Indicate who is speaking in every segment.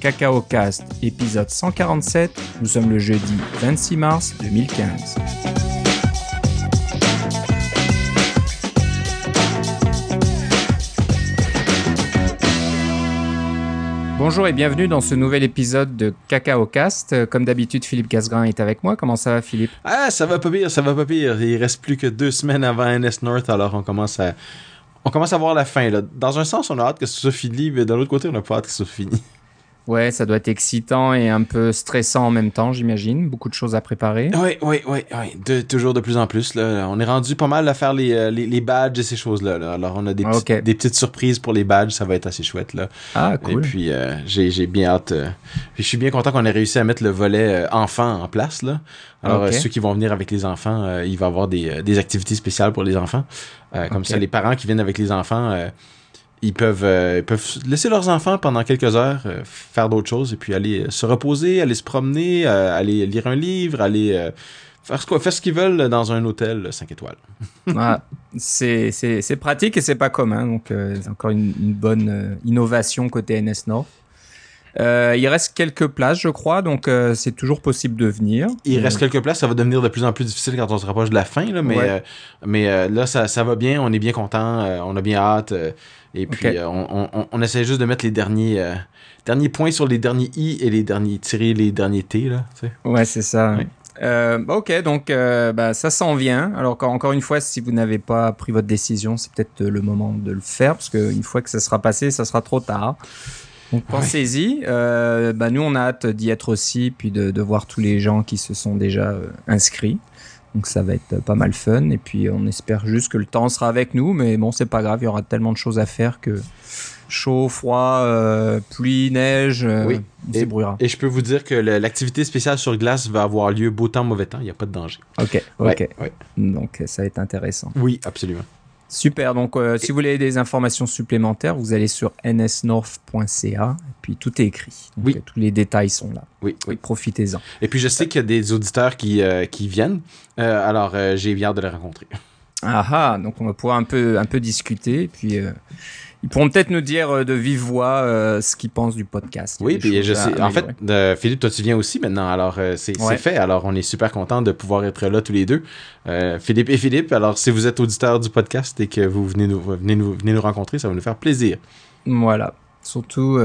Speaker 1: Cacao Cast, épisode 147. Nous sommes le jeudi 26 mars 2015. Bonjour et bienvenue dans ce nouvel épisode de Cacao Cast. Comme d'habitude, Philippe Casgrain est avec moi. Comment ça va, Philippe?
Speaker 2: Ah, ça va pas pire, ça va pas pire. Il reste plus que deux semaines avant NS North, alors on commence à, on commence à voir la fin. Dans un sens, on a hâte que ce soit fini, mais de l'autre côté, on a pas hâte que ce soit fini.
Speaker 1: Ouais, ça doit être excitant et un peu stressant en même temps, j'imagine. Beaucoup de choses à préparer.
Speaker 2: Oui, oui, oui, oui. De, toujours de plus en plus. Là. On est rendu pas mal à faire les, euh, les, les badges et ces choses-là. Là. Alors, on a des, petits-
Speaker 1: Ok.
Speaker 2: des petites surprises pour les badges. Ça va être assez chouette. Là.
Speaker 1: Ah, cool.
Speaker 2: Et puis, euh, j'ai j'ai bien hâte. euh, puis je suis bien content qu'on ait réussi à mettre le volet euh, enfant en place. Là. Alors, ceux qui vont venir avec les enfants, il va y avoir des, des activités spéciales pour les enfants. Comme ça, les parents qui viennent avec les enfants, ils, peuvent, euh, ils peuvent laisser leurs enfants pendant quelques heures euh, faire d'autres choses et puis aller euh, se reposer, aller se promener, euh, aller lire un livre, aller euh, faire, ce, faire ce qu'ils veulent dans un hôtel 5 étoiles.
Speaker 1: Ah, c'est pratique et c'est pas commun. Donc, euh, c'est encore une, une bonne euh, innovation côté NS North. Euh, il reste quelques places, je crois, donc euh, c'est toujours possible de venir.
Speaker 2: Il
Speaker 1: Euh,
Speaker 2: reste quelques places, ça va devenir de plus en plus difficile quand on se rapproche de la fin, là, mais,
Speaker 1: Ouais.
Speaker 2: euh, mais euh, là, ça, ça va bien, on est bien content, euh, on a bien hâte, euh, et puis euh, on, on, on essaie juste de mettre les derniers, euh, derniers points sur les derniers i et les derniers tirer les derniers t, là, tu sais.
Speaker 1: Ouais, c'est ça.
Speaker 2: Ouais.
Speaker 1: Euh, ok, donc euh, bah, ça s'en vient. Alors encore- encore une fois, si vous n'avez pas pris votre décision, c'est peut-être le moment de le faire parce qu'une fois que ça sera passé, ça sera trop tard. Donc pensez-y. Euh, bah, nous, on a hâte d'y être aussi, puis de, de voir tous les gens qui se sont déjà euh, inscrits. Donc ça va être pas mal fun. Et puis on espère juste que le temps sera avec nous, mais bon, c'est pas grave. Il y aura tellement de choses à faire que chaud, froid, euh, pluie, neige, euh,
Speaker 2: Oui.
Speaker 1: on débrouillera.
Speaker 2: Et je peux vous dire que l'activité spéciale sur glace va avoir lieu beau temps, mauvais temps, il n'y a pas de danger.
Speaker 1: Ok, ok.
Speaker 2: ouais.
Speaker 1: Donc ça va être intéressant.
Speaker 2: Oui, absolument.
Speaker 1: Super. Donc euh, si vous voulez des informations supplémentaires, vous allez sur nsnorth.ca et puis tout est écrit. Donc,
Speaker 2: Oui.
Speaker 1: euh, tous les détails sont là.
Speaker 2: Oui, oui.
Speaker 1: Profitez-en.
Speaker 2: Et puis je sais qu'il y a des auditeurs qui, euh, qui viennent, alors j'ai bien hâte de les rencontrer.
Speaker 1: Ah ah. Donc on va pouvoir un peu un peu discuter et puis. Ils pourront peut-être nous dire euh, de vive voix euh, ce qu'ils pensent du podcast.
Speaker 2: Oui, puis je sais. En fait, euh, Philippe, toi, tu viens aussi maintenant. Alors, euh, c'est
Speaker 1: Ouais.
Speaker 2: fait. Alors, on est super content de pouvoir être là tous les deux. Philippe et Philippe. Alors, si vous êtes auditeur du podcast et que vous venez nous, venez nous, venez nous rencontrer, ça va nous faire plaisir.
Speaker 1: Voilà. Surtout,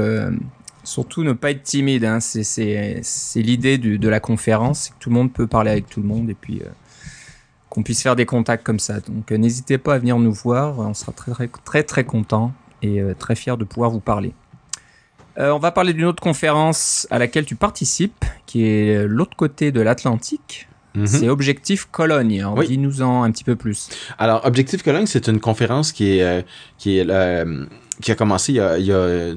Speaker 1: surtout ne pas être timide. Hein. C'est, l'idée de la conférence, c'est que tout le monde peut parler avec tout le monde et puis qu'on puisse faire des contacts comme ça. Donc n'hésitez pas à venir nous voir. On sera très très très, très content et euh, très fier de pouvoir vous parler. Euh, on va parler d'une autre conférence à laquelle tu participes, qui est euh, l'autre côté de l'Atlantique.
Speaker 2: Mhm.
Speaker 1: C'est Objectif Cologne.
Speaker 2: Oui.
Speaker 1: dis-nous-en un petit peu plus.
Speaker 2: Alors, Objectif Cologne, c'est une conférence qui est, qui est, euh, qui a commencé il y a, il y a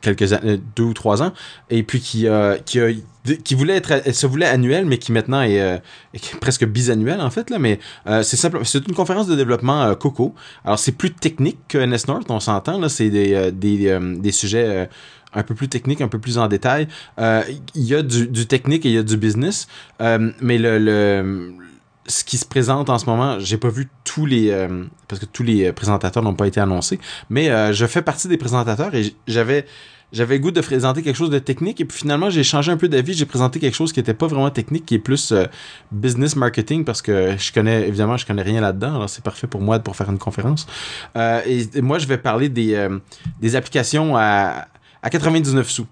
Speaker 2: quelques années, deux ou trois ans, et puis qui, euh, qui, qui voulait être, se voulait annuelle, mais qui maintenant est, euh, presque bisannuelle en fait là. Mais euh, c'est simple, c'est une conférence de développement euh, Coco. Alors c'est plus technique que NS North, on s'entend là. C'est des, euh, des, euh, des sujets euh, un peu plus techniques, un peu plus en détail. Euh, Il y a du, technique et il y a du business, euh, mais le, le ce qui se présente en ce moment, j'ai pas vu tous les euh, parce que tous les euh, présentateurs n'ont pas été annoncés, mais euh, je fais partie des présentateurs et j'avais j'avais goût de présenter quelque chose de technique et puis finalement j'ai changé un peu d'avis, j'ai présenté quelque chose qui était pas vraiment technique, qui est plus business marketing parce que je connais évidemment je connais rien là-dedans, alors c'est parfait pour moi pour faire une conférence. Et, moi je vais parler des des applications à à 99 sous.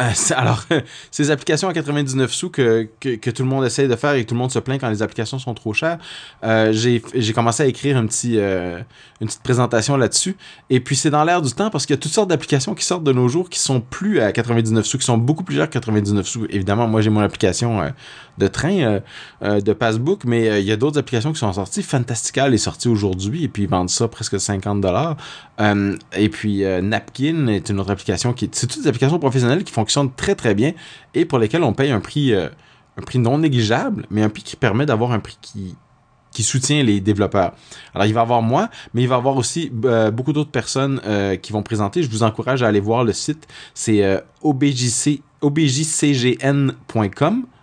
Speaker 2: Euh, alors, ces applications à 99 sous que, que, tout le monde essaye de faire et que tout le monde se plaint quand les applications sont trop chères, euh, j'ai commencé à écrire un petit, euh, une petite présentation là-dessus. Et puis, c'est dans l'air du temps parce qu'il y a toutes sortes d'applications qui sortent de nos jours qui sont plus à 99 sous, qui sont beaucoup plus chères que 99 sous. Évidemment, moi, j'ai mon application de train, de Passbook, mais il y a d'autres applications qui sont sorties. Fantastical est sorti aujourd'hui et puis ils vendent ça presque 50 dollars. Et puis Napkin est une autre application qui c'est toutes des applications professionnelles qui très très bien et pour lesquelles on paye un prix euh, un prix non négligeable, mais un prix qui permet d'avoir un prix qui qui soutient les développeurs. Alors, il va y avoir moi, mais il va y avoir aussi euh, beaucoup d'autres personnes euh, qui vont présenter. Je vous encourage à aller voir le site. C'est OBJC, objcgn.com.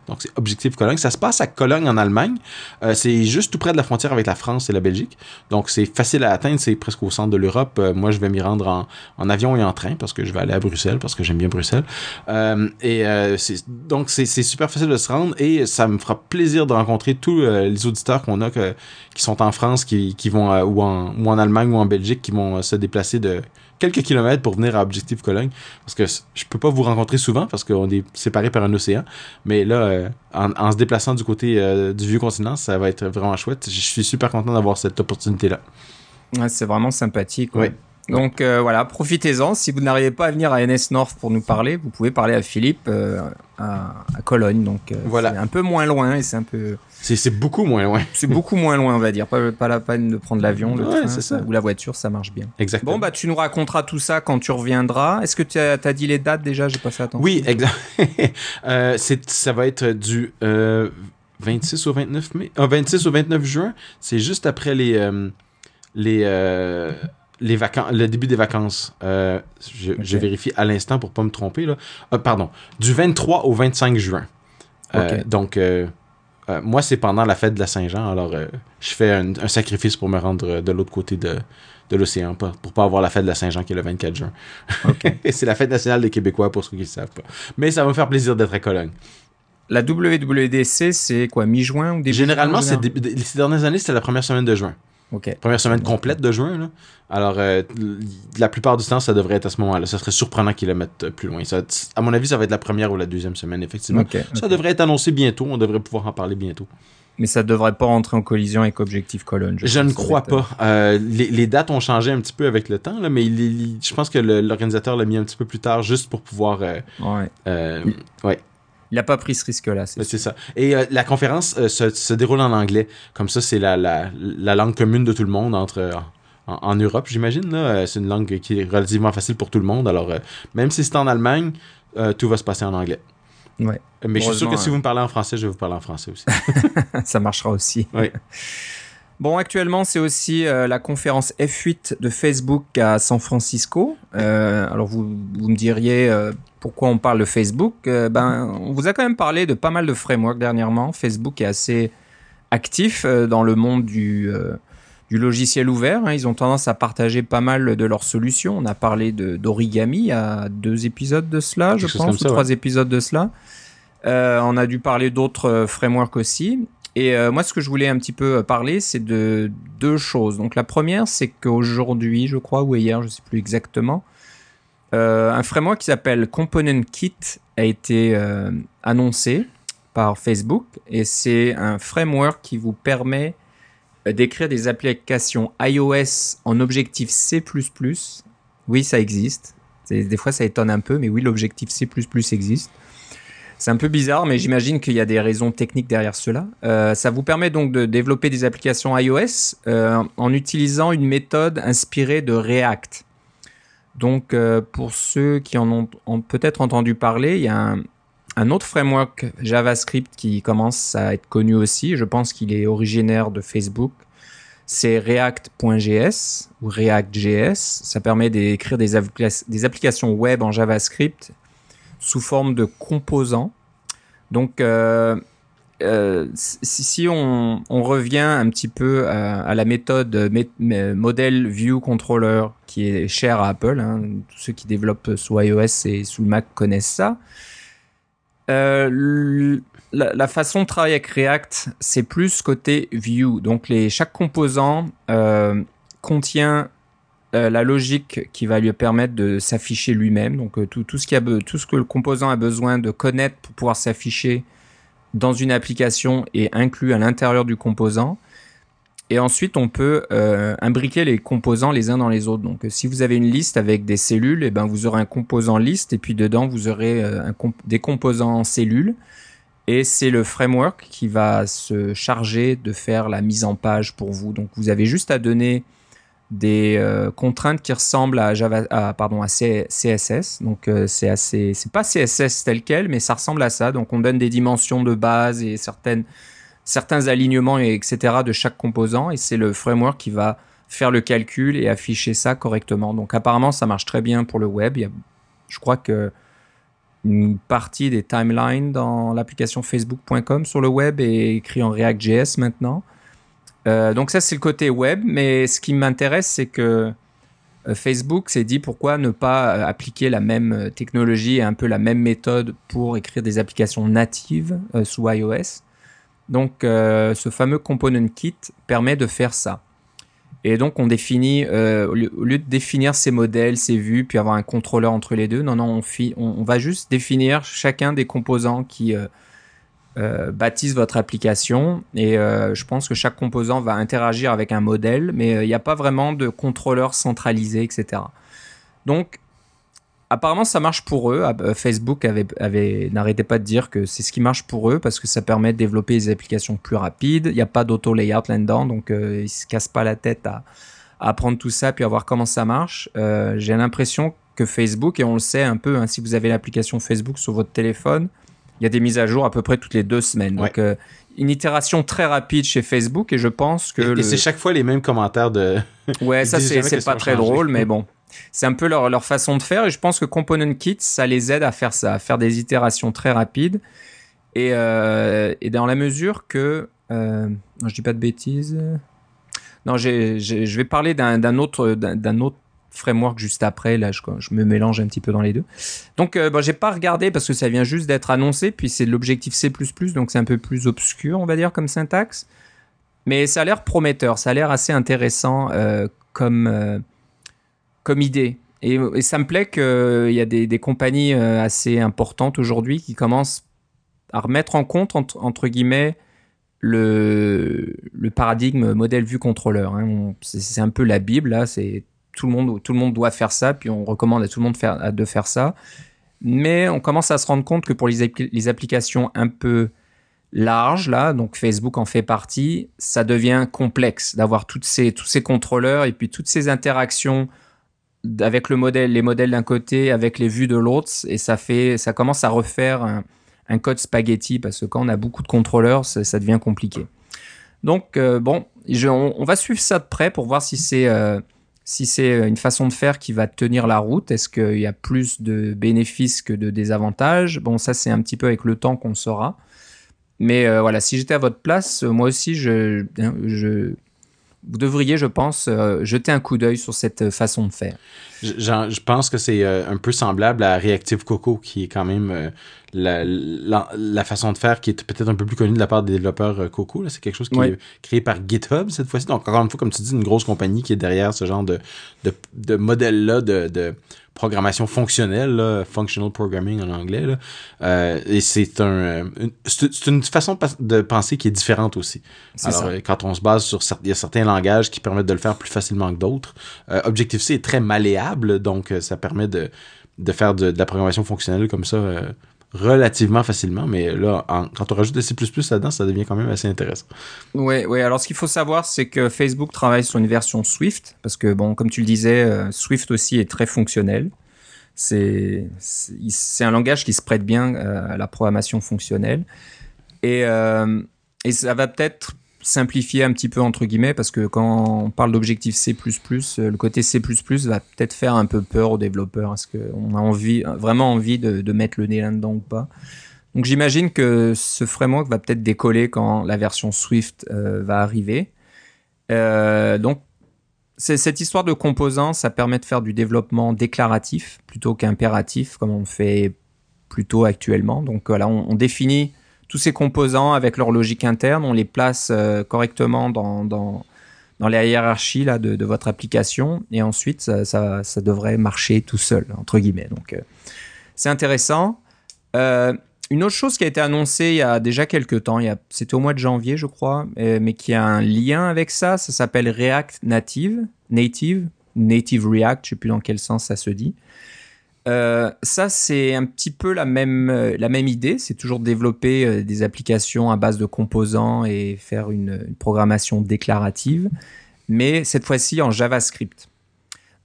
Speaker 2: Donc, c'est Objectif Cologne. Ça se passe à Cologne, en Allemagne. Euh, c'est juste tout près de la frontière avec la France et la Belgique. Donc, c'est facile à atteindre. C'est presque au centre de l'Europe. Euh, moi, je vais m'y rendre en, avion et en train parce que je vais aller à Bruxelles parce que j'aime bien Bruxelles. Euh, et donc, c'est, super facile de se rendre et ça me fera plaisir de rencontrer tous les auditeurs qu'on a qui sont en France, qui, vont ou en Allemagne ou en Belgique, qui vont se déplacer de quelques kilomètres pour venir à Objectif Cologne. Parce que je peux pas vous rencontrer souvent parce qu'on est séparés par un océan. Mais là, euh, en, se déplaçant du côté euh, du vieux continent, ça va être vraiment chouette. Je suis super content d'avoir cette opportunité-là.
Speaker 1: c'est vraiment sympathique. Donc euh, voilà, profitez-en. Si vous n'arrivez pas à venir à NS North pour nous parler, vous pouvez parler à Philippe à, Cologne. Donc voilà. c'est un peu moins loin et c'est un peu
Speaker 2: c'est beaucoup moins loin.
Speaker 1: c'est beaucoup moins loin, on va dire. Pas, pas la peine de prendre l'avion, le train ou la voiture, ça marche bien.
Speaker 2: Exactement.
Speaker 1: Bon, bah, tu nous raconteras tout ça quand tu reviendras. Est-ce que tu as, as, dit les dates déjà? J'ai pas fait attention.
Speaker 2: Oui, exact. euh, ça va être du 26 euh, au 29 mai. 26 euh, au 29 juin. C'est juste après les. Euh, les les vacances, le début des vacances. je, vérifie à l'instant pour pas me tromper. Là. pardon. Du 23 au 25 juin. donc, euh, moi, c'est pendant la fête de la Saint-Jean, alors euh, je fais un, sacrifice pour me rendre euh, de l'autre côté de, de l'océan, pour pas avoir la fête de la Saint-Jean qui est le 24 juin. c'est la fête nationale des Québécois pour ceux qui ne savent pas. Mais ça va me faire plaisir d'être à Cologne.
Speaker 1: La WWDC, c'est quoi, mi-juin ou début
Speaker 2: Généralement, c'est ces dernières années, c'était la première semaine de juin. Première semaine complète de juin. Là. Alors, euh, la plupart du temps, ça devrait être à ce moment-là. Ça serait surprenant qu'ils le mettent plus loin. Ça, à mon avis, ça va être la première ou la deuxième semaine, effectivement. ça devrait être annoncé bientôt. On devrait pouvoir en parler bientôt.
Speaker 1: Mais ça devrait pas rentrer en collision avec Objectif Colonne.
Speaker 2: Je, ne crois pas. Euh, les, dates ont changé un petit peu avec le temps, là, mais je pense que l'organisateur l'a mis un petit peu plus tard juste pour pouvoir. Euh, ouais. ouais
Speaker 1: il n'a pas pris ce risque-là.
Speaker 2: C'est ça. Et euh, la conférence euh, se, déroule en anglais. Comme ça, c'est la, la, langue commune de tout le monde entre euh, en, Europe, j'imagine. C'est une langue qui est relativement facile pour tout le monde. Alors, même si c'est en Allemagne, tout va se passer en anglais.
Speaker 1: Ouais.
Speaker 2: Mais je suis sûr que si vous me parlez en français, je vais vous parler en français aussi.
Speaker 1: ça marchera aussi.
Speaker 2: Oui.
Speaker 1: Bon, actuellement, c'est aussi la conférence F8 de Facebook à San Francisco. alors, vous, vous me diriez, pourquoi on parle de Facebook? Euh, Ben, on vous a quand même parlé de pas mal de frameworks dernièrement. Facebook est assez actif euh, dans le monde du, euh, du logiciel ouvert. Hein. Ils ont tendance à partager pas mal de leurs solutions. On a parlé d'origami à deux épisodes de cela, je pense, ou trois épisodes de cela. on a dû parler d'autres frameworks aussi. Et moi, ce que je voulais un petit peu parler, c'est de deux choses. Donc la première, c'est qu'aujourd'hui, je crois, ou hier, je ne sais plus exactement, euh, un framework qui s'appelle Component Kit a été euh, annoncé par Facebook et c'est un framework qui vous permet euh, d'écrire des applications iOS en objectif C++. Oui, ça existe. Des fois, ça étonne un peu, mais oui, l'objectif C++ existe. C'est un peu bizarre, mais j'imagine qu'il y a des raisons techniques derrière cela. ça vous permet donc de développer des applications iOS en utilisant une méthode inspirée de React. Donc, euh, pour ceux qui en ont, peut-être entendu parler, il y a un, autre framework JavaScript qui commence à être connu aussi. Je pense qu'il est originaire de Facebook. C'est React.js ou React.js. Ça permet d'écrire des, applications web en JavaScript sous forme de composants. Donc, euh, euh, si, on, revient un petit peu à, la méthode modèle view controller qui est chère à Apple, hein, tous ceux qui développent sous iOS et sous le Mac connaissent ça. Euh, la, façon de travailler avec React, c'est plus côté view. Donc chaque composant euh, la logique qui va lui permettre de s'afficher lui-même. Donc tout, tout, ce qui a, tout ce que le composant a besoin de connaître pour pouvoir s'afficher dans une application et inclus à l'intérieur du composant. Et ensuite, on peut euh, imbriquer les composants les uns dans les autres. Donc, si vous avez une liste avec des cellules, et eh ben, vous aurez un composant liste et puis dedans, vous aurez euh, des composants cellules. Et c'est le framework qui va se charger de faire la mise en page pour vous. Donc, vous avez juste à donner des euh, contraintes qui ressemblent à Java, pardon, à CSS. Donc euh, c'est assez, c'est pas CSS tel quel, mais ça ressemble à ça. Donc on donne des dimensions de base et certaines, certains alignements et etc. de chaque composant, et c'est le framework qui va faire le calcul et afficher ça correctement. Donc apparemment ça marche très bien pour le web. je crois que une partie des timelines dans l'application facebook.com sur le web est écrit en React.js maintenant. Euh, donc ça c'est le côté web, mais ce qui m'intéresse c'est que euh, Facebook s'est dit pourquoi ne pas euh, appliquer la même technologie et un peu la même méthode pour écrire des applications natives sous iOS. Donc ce fameux component kit permet de faire ça. Et donc on définit, au, lieu, de définir ces modèles, ces vues, puis avoir un contrôleur entre les deux, non, non, on, on, va juste définir chacun des composants qui euh, euh, bâtissent votre application. Et je pense que chaque composant va interagir avec un modèle, mais il n'y a pas vraiment de contrôleur centralisé, etc. Donc apparemment, ça marche pour eux. Ah, bah, Facebook avait, n'arrêtait pas de dire que c'est ce qui marche pour eux parce que ça permet de développer des applications plus rapides. Il n'y a pas d'auto layout là-dedans, donc euh, ils se cassent pas la tête à, apprendre tout ça puis à voir comment ça marche. Euh, j'ai l'impression que Facebook, et on le sait un peu, hein, si vous avez l'application Facebook sur votre téléphone, il y a des mises à jour à peu près toutes les deux semaines. Donc, euh, une itération très rapide chez Facebook et je pense que.
Speaker 2: Et, c'est chaque fois les mêmes commentaires de.
Speaker 1: Ouais, ça c'est pas très drôle, mais bon c'est un peu leur, façon de faire et je pense que Component Kit, ça les aide à faire ça, à faire des itérations très rapides. Et, euh, dans la mesure que... Euh, non, je dis pas de bêtises. Non, je vais parler d'un autre, d'un autre framework juste après. Là, je, me mélange un petit peu dans les deux. Donc, euh, bon, j'ai pas regardé parce que ça vient juste d'être annoncé. Puis c'est l'objectif C++, donc c'est un peu plus obscur, on va dire, comme syntaxe. Mais ça a l'air prometteur. Ça a l'air assez intéressant euh, comme comme idée. Et, ça me plaît qu'il y a des, compagnies euh, assez importantes aujourd'hui qui commencent à remettre en compte, entre, guillemets, le, le, paradigme modèle vue contrôleur. Hein. C'est un peu la Bible, là. C'est tout le monde, tout le monde doit faire ça, puis on recommande à tout le monde de faire ça. Mais on commence à se rendre compte que pour les, les applications un peu larges, là, donc Facebook en fait partie, ça devient complexe d'avoir toutes ces, tous ces contrôleurs et puis toutes ces interactions avec le modèle, les modèles d'un côté, avec les vues de l'autre, et ça fait, ça commence à refaire un, code spaghetti parce que quand on a beaucoup de contrôleurs, ça, devient compliqué. Donc euh, bon, on, va suivre ça de près pour voir si c'est euh, si c'est une façon de faire qui va tenir la route. Est-ce qu'il y a plus de bénéfices que de désavantages? Bon, ça c'est un petit peu avec le temps qu'on saura. Mais euh, voilà, si j'étais à votre place, moi aussi je, vous devriez, je pense, euh, jeter un coup d'œil sur cette façon de faire.
Speaker 2: Je, je pense que c'est euh, un peu semblable à Reactive Coco, qui est quand même euh, la, la, façon de faire qui est peut-être un peu plus connue de la part des développeurs Coco. C'est quelque chose qui est créé par GitHub cette fois-ci. Donc, encore une fois, comme tu dis, une grosse compagnie qui est derrière ce genre de, de, de modèle-là de, de programmation fonctionnelle, functional programming en anglais. Là. Euh, et c'est un, c'est une façon de penser qui est différente aussi. Alors, ça. quand on se base sur il y a certains langages qui permettent de le faire plus facilement que d'autres. Euh, Objective-C est très malléable, donc euh, ça permet de, de faire de, la programmation fonctionnelle comme ça euh, relativement facilement, mais là, quand on rajoute des C++ là-dedans, ça devient quand même assez intéressant.
Speaker 1: Oui, oui. Alors, ce qu'il faut savoir, c'est que Facebook travaille sur une version Swift, parce que, bon, comme tu le disais, euh, Swift aussi est très fonctionnel. C'est un langage qui se prête bien à la programmation fonctionnelle. Et, et ça va peut-être simplifier un petit peu entre guillemets parce que quand on parle d'objectif C++, euh, le côté C++ va peut-être faire un peu peur aux développeurs. Est-ce qu'on a envie, vraiment envie de, mettre le nez là-dedans ou pas? Donc j'imagine que ce framework va peut-être décoller quand la version Swift euh, va arriver. Euh, donc cette histoire de composants, ça permet de faire du développement déclaratif plutôt qu'impératif comme on fait plutôt actuellement. Donc voilà, on définit tous ces composants avec leur logique interne, on les place euh, correctement dans, dans, dans la hiérarchie là, de, votre application et ensuite ça, ça, devrait marcher tout seul, entre guillemets. Donc euh, c'est intéressant. Euh, une autre chose qui a été annoncée il y a déjà quelques temps, c'était au mois de janvier je crois, mais qui a un lien avec ça, ça s'appelle React Native, Native, Native React, je sais plus dans quel sens ça se dit. Euh, ça, c'est un petit peu la même, euh, la même idée. C'est toujours développer euh, des applications à base de composants et faire une, programmation déclarative, mais cette fois-ci en JavaScript.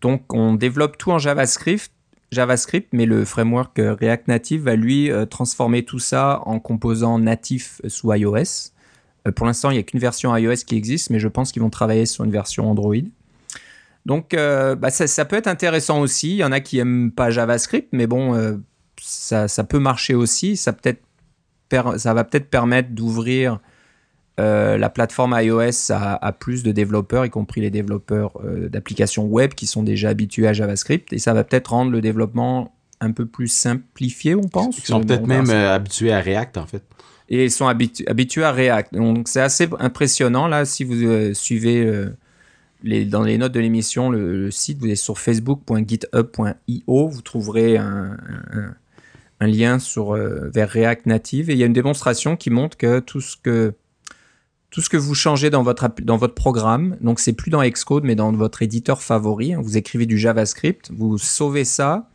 Speaker 1: Donc, on développe tout en JavaScript, JavaScript, mais le framework React Native va lui transformer tout ça en composants natifs sous iOS. pour l'instant, il n'y a qu'une version iOS qui existe, mais je pense qu'ils vont travailler sur une version Android. Donc, euh, bah, ça, peut être intéressant aussi. Il y en a qui aiment pas JavaScript, mais bon, euh, ça, ça peut marcher aussi. Ça, peut ça va peut-être permettre d'ouvrir euh, la plateforme iOS a, plus de développeurs, y compris les développeurs d'applications web qui sont déjà habitués à JavaScript, et ça va peut-être rendre le développement un peu plus simplifié, on pense.
Speaker 2: Ils sont peut-être même habitués à React, en fait.
Speaker 1: Et ils sont habitués à React. Donc c'est assez impressionnant, là, si vous suivez dans les notes de l'émission le, site, vous êtes sur facebook.github.io, vous trouverez un, lien sur, vers React Native, et il y a une démonstration qui montre que tout ce que tout ce que vous changez dans votre, dans votre programme, donc c'est plus dans Xcode, mais dans votre éditeur favori, vous écrivez du JavaScript, vous sauvez ça,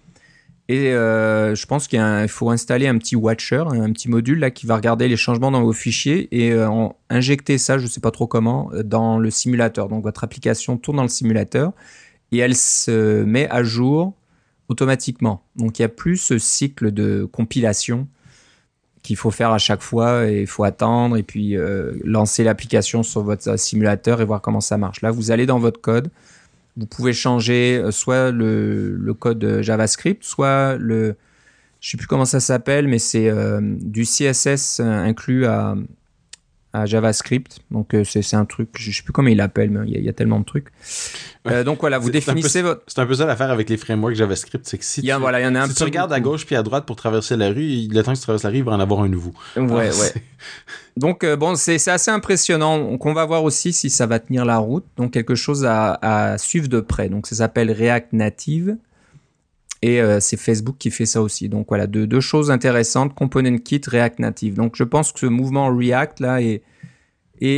Speaker 1: et euh, je pense qu'il faut installer un petit watcher, un petit module là qui va regarder les changements dans vos fichiers et euh, injecter ça, je ne sais pas trop comment, dans le simulateur. Donc votre application tourne dans le simulateur et elle se met à jour automatiquement. Donc il n'y a plus ce cycle de compilation qu'il faut faire à chaque fois et il faut attendre et puis euh, lancer l'application sur votre simulateur et voir comment ça marche. Là, vous allez dans votre code, vous pouvez changer euh, soit le, code JavaScript, soit le, je sais plus comment ça s'appelle, mais c'est euh, du CSS inclus à, à JavaScript. Donc euh, c'est un truc, je sais plus comment il l'appelle, mais il y, a tellement de trucs. Euh, donc voilà, vous définissez votre.
Speaker 2: C'est un peu ça l'affaire avec les frameworks JavaScript, c'est que si,
Speaker 1: tu, voilà, y en a un
Speaker 2: si tu regardes à gauche puis à droite pour traverser la rue, le temps que tu traverses la rue, il va en avoir un nouveau.
Speaker 1: Ouais, ouais. Donc euh, bon, c'est assez impressionnant. Donc on va voir aussi si ça va tenir la route. Donc quelque chose à, à suivre de près. Donc ça s'appelle React Native. Et euh, c'est Facebook qui fait ça aussi. Donc voilà, deux, choses intéressantes, Component Kit, React Native. Donc je pense que ce mouvement React là est,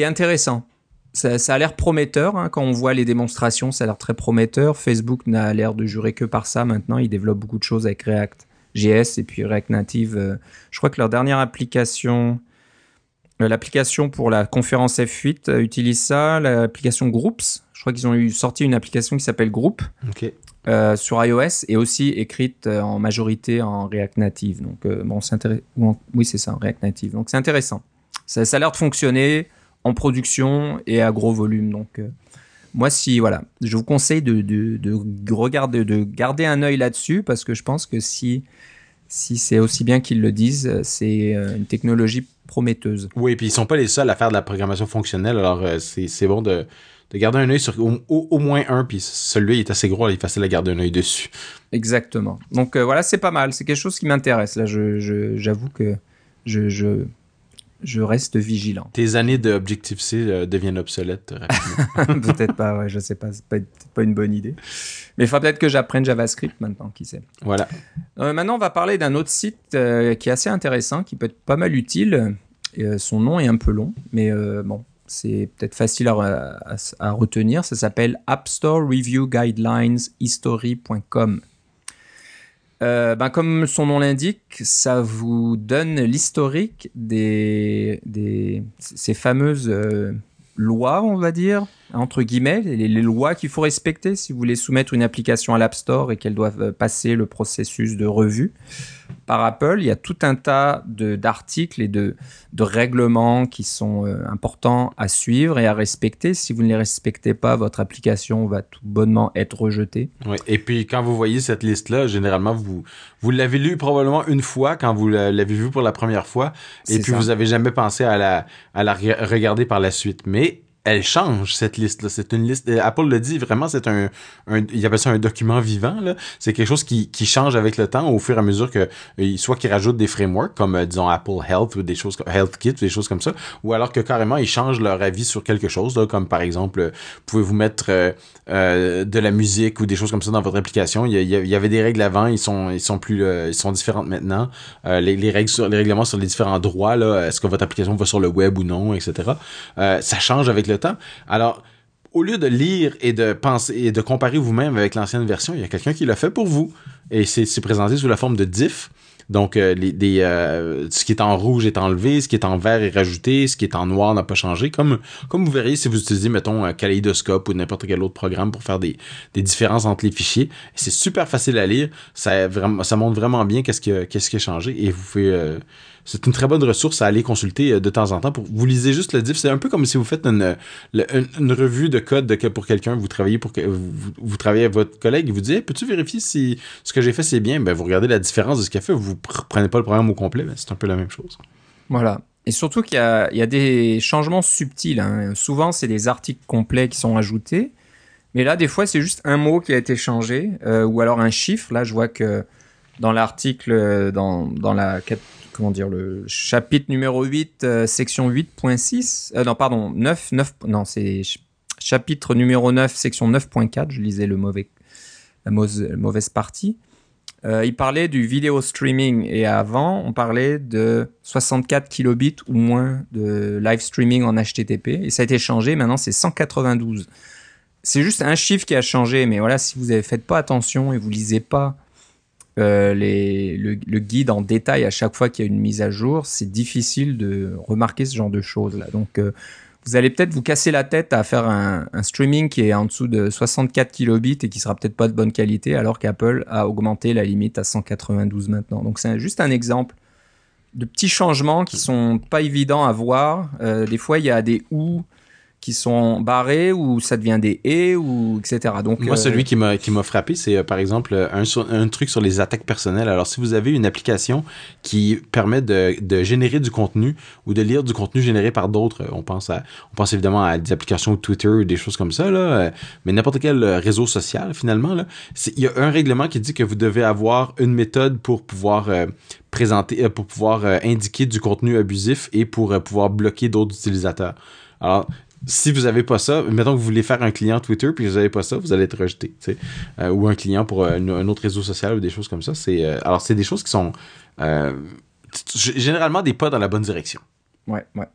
Speaker 1: intéressant. Ça, a l'air prometteur hein. quand on voit les démonstrations, ça a l'air très prometteur. Facebook n'a l'air de jurer que par ça maintenant. Il développe beaucoup de choses avec React JS et puis React Native. Euh, je crois que leur dernière application, euh, l'application pour la conférence F8 utilise ça. L'application Groups, je crois qu'ils ont eu sorti une application qui s'appelle Group.
Speaker 2: Ok.
Speaker 1: Euh, sur iOS et aussi écrite euh, en majorité en React Native. Donc, euh, Oui, c'est ça, React Native. Donc, c'est intéressant. Ça, a l'air de fonctionner en production et à gros volume. Donc, moi, si, voilà, je vous conseille de regarder, de garder un œil là-dessus parce que je pense que si, si c'est aussi bien qu'ils le disent, c'est une technologie prometteuse.
Speaker 2: Oui, et puis ils sont pas les seuls à faire de la programmation fonctionnelle. Alors, c'est bon de de garder un œil sur au, moins un, puis celui-là, il est assez gros, il est facile à garder un œil dessus.
Speaker 1: Exactement. Donc euh, voilà, c'est pas mal. C'est quelque chose qui m'intéresse. Là, j'avoue que je, je, je, reste vigilant.
Speaker 2: Tes années d'Objective-C euh, deviennent obsolètes euh,
Speaker 1: rapidement. peut-être pas, ouais, je sais pas. C'est pas, pas une bonne idée. Mais il faudra peut-être que j'apprenne JavaScript maintenant, qui sait.
Speaker 2: Voilà.
Speaker 1: maintenant, on va parler d'un autre site qui est assez intéressant, qui peut être pas mal utile. son nom est un peu long, mais bon, c'est peut-être facile à, retenir. Ça s'appelle App Store Review Guidelines History.com. Euh, ben comme son nom l'indique, ça vous donne l'historique des, ces fameuses euh, lois, on va dire, entre guillemets, les, les lois qu'il faut respecter si vous voulez soumettre une application à l'App Store et qu'elle doit passer le processus de revue par Apple. Il y a tout un tas d'articles et de, de, règlements qui sont euh, importants à suivre et à respecter. Si vous ne les respectez pas, votre application va tout bonnement être rejetée.
Speaker 2: Oui. Et puis quand vous voyez cette liste-là, généralement, vous, vous l'avez lu probablement une fois quand vous l'avez vu pour la première fois. Et puis vous n'avez jamais pensé à la, à la regarder par la suite. Mais elle change cette liste là c'est une liste Apple le dit vraiment c'est un, il appelle ça un document vivant c'est quelque chose qui, change avec le temps au fur et à mesure que euh, soit qu'il rajoute des frameworks comme euh, disons Apple Health ou des choses Health Kit ou des choses comme ça ou alors que carrément ils changent leur avis sur quelque chose comme par exemple euh, pouvez-vous mettre de la musique ou des choses comme ça dans votre application? Il y, avait des règles avant ils sont ils plus ils sont différentes maintenant. Les, les règles sur les règlements sur les différents droits est-ce que votre application va sur le web ou non etc ça change avec le temps. Alors, au lieu de lire et de penser et de comparer vous-même avec l'ancienne version, il y a quelqu'un qui l'a fait pour vous. Et c'est présenté sous la forme de diff. Donc, euh, les, des, euh, ce qui est en rouge est enlevé, ce qui est en vert est rajouté, ce qui est en noir n'a pas changé. Comme, comme vous verriez si vous utilisez, mettons, Kaleidoscope ou n'importe quel autre programme pour faire des, des différences entre les fichiers. C'est super facile à lire. Ça, vraiment, ça montre vraiment bien qu'est-ce qui, qu'est-ce qui a changé. Et vous pouvez... Euh, c'est une très bonne ressource à aller consulter de temps en temps. Pour, vous lisez juste le diff. C'est un peu comme si vous faites une, une, revue de code de, pour quelqu'un. Vous travaillez pour vous, vous travaillez avec votre collègue. Il vous dit Peux-tu vérifier si ce que j'ai fait c'est bien? Ben vous regardez la différence de ce qu'il a fait. Vous vous prenez pas le programme au complet, ben, c'est un peu la même chose.
Speaker 1: Voilà. Et surtout qu'il y, a, des changements subtils. Hein. Souvent, c'est des articles complets qui sont ajoutés. Mais là, des fois, c'est juste un mot qui a été changé, euh, ou alors un chiffre. Là, je vois que dans l'article, euh, dans, la comment dire le chapitre numéro 8, euh, section 8.6, non pardon 9 9 non c'est chapitre numéro 9, section 9.4. Je lisais le mauvais la mauvaise partie. Il parlait du vidéo streaming et avant, on parlait de 64 kilobits ou moins de live streaming en HTTP et ça a été changé. Maintenant, c'est 192 c'est juste un chiffre qui a changé, mais voilà, si vous ne faites pas attention et vous lisez pas euh, les, le, guide en détail à chaque fois qu'il y a une mise à jour, c'est difficile de remarquer ce genre de choses là. Donc euh, vous allez peut-être vous casser la tête à faire un, streaming qui est en dessous de 64 kilobits et qui sera peut-être pas de bonne qualité, alors qu'Apple a augmenté la limite à 192 maintenant. Donc c'est juste un exemple de petits changements qui sont pas évidents à voir. Euh, des fois, il y a des ou qui sont barrés ou ça devient des et ou etc.
Speaker 2: Donc moi celui euh, qui m'a qui m'a frappé c'est euh, par exemple un, un truc sur les attaques personnelles. Alors si vous avez une application qui permet de, de générer du contenu ou de lire du contenu généré par d'autres, on pense à on pense évidemment à des applications Twitter ou des choses comme ça là, euh, mais n'importe quel réseau social finalement là, il y a un règlement qui dit que vous devez avoir une méthode pour pouvoir présenter pour pouvoir indiquer du contenu abusif et pour pouvoir bloquer d'autres utilisateurs. Alors, si vous avez pas ça, mettons que vous voulez faire un client Twitter puis vous avez pas ça, vous allez être rejeté, euh, ou un client pour euh, un, autre réseau social ou des choses comme ça. C'est euh, alors c'est des choses qui sont généralement des pas dans la bonne direction.
Speaker 1: Ouais, ouais.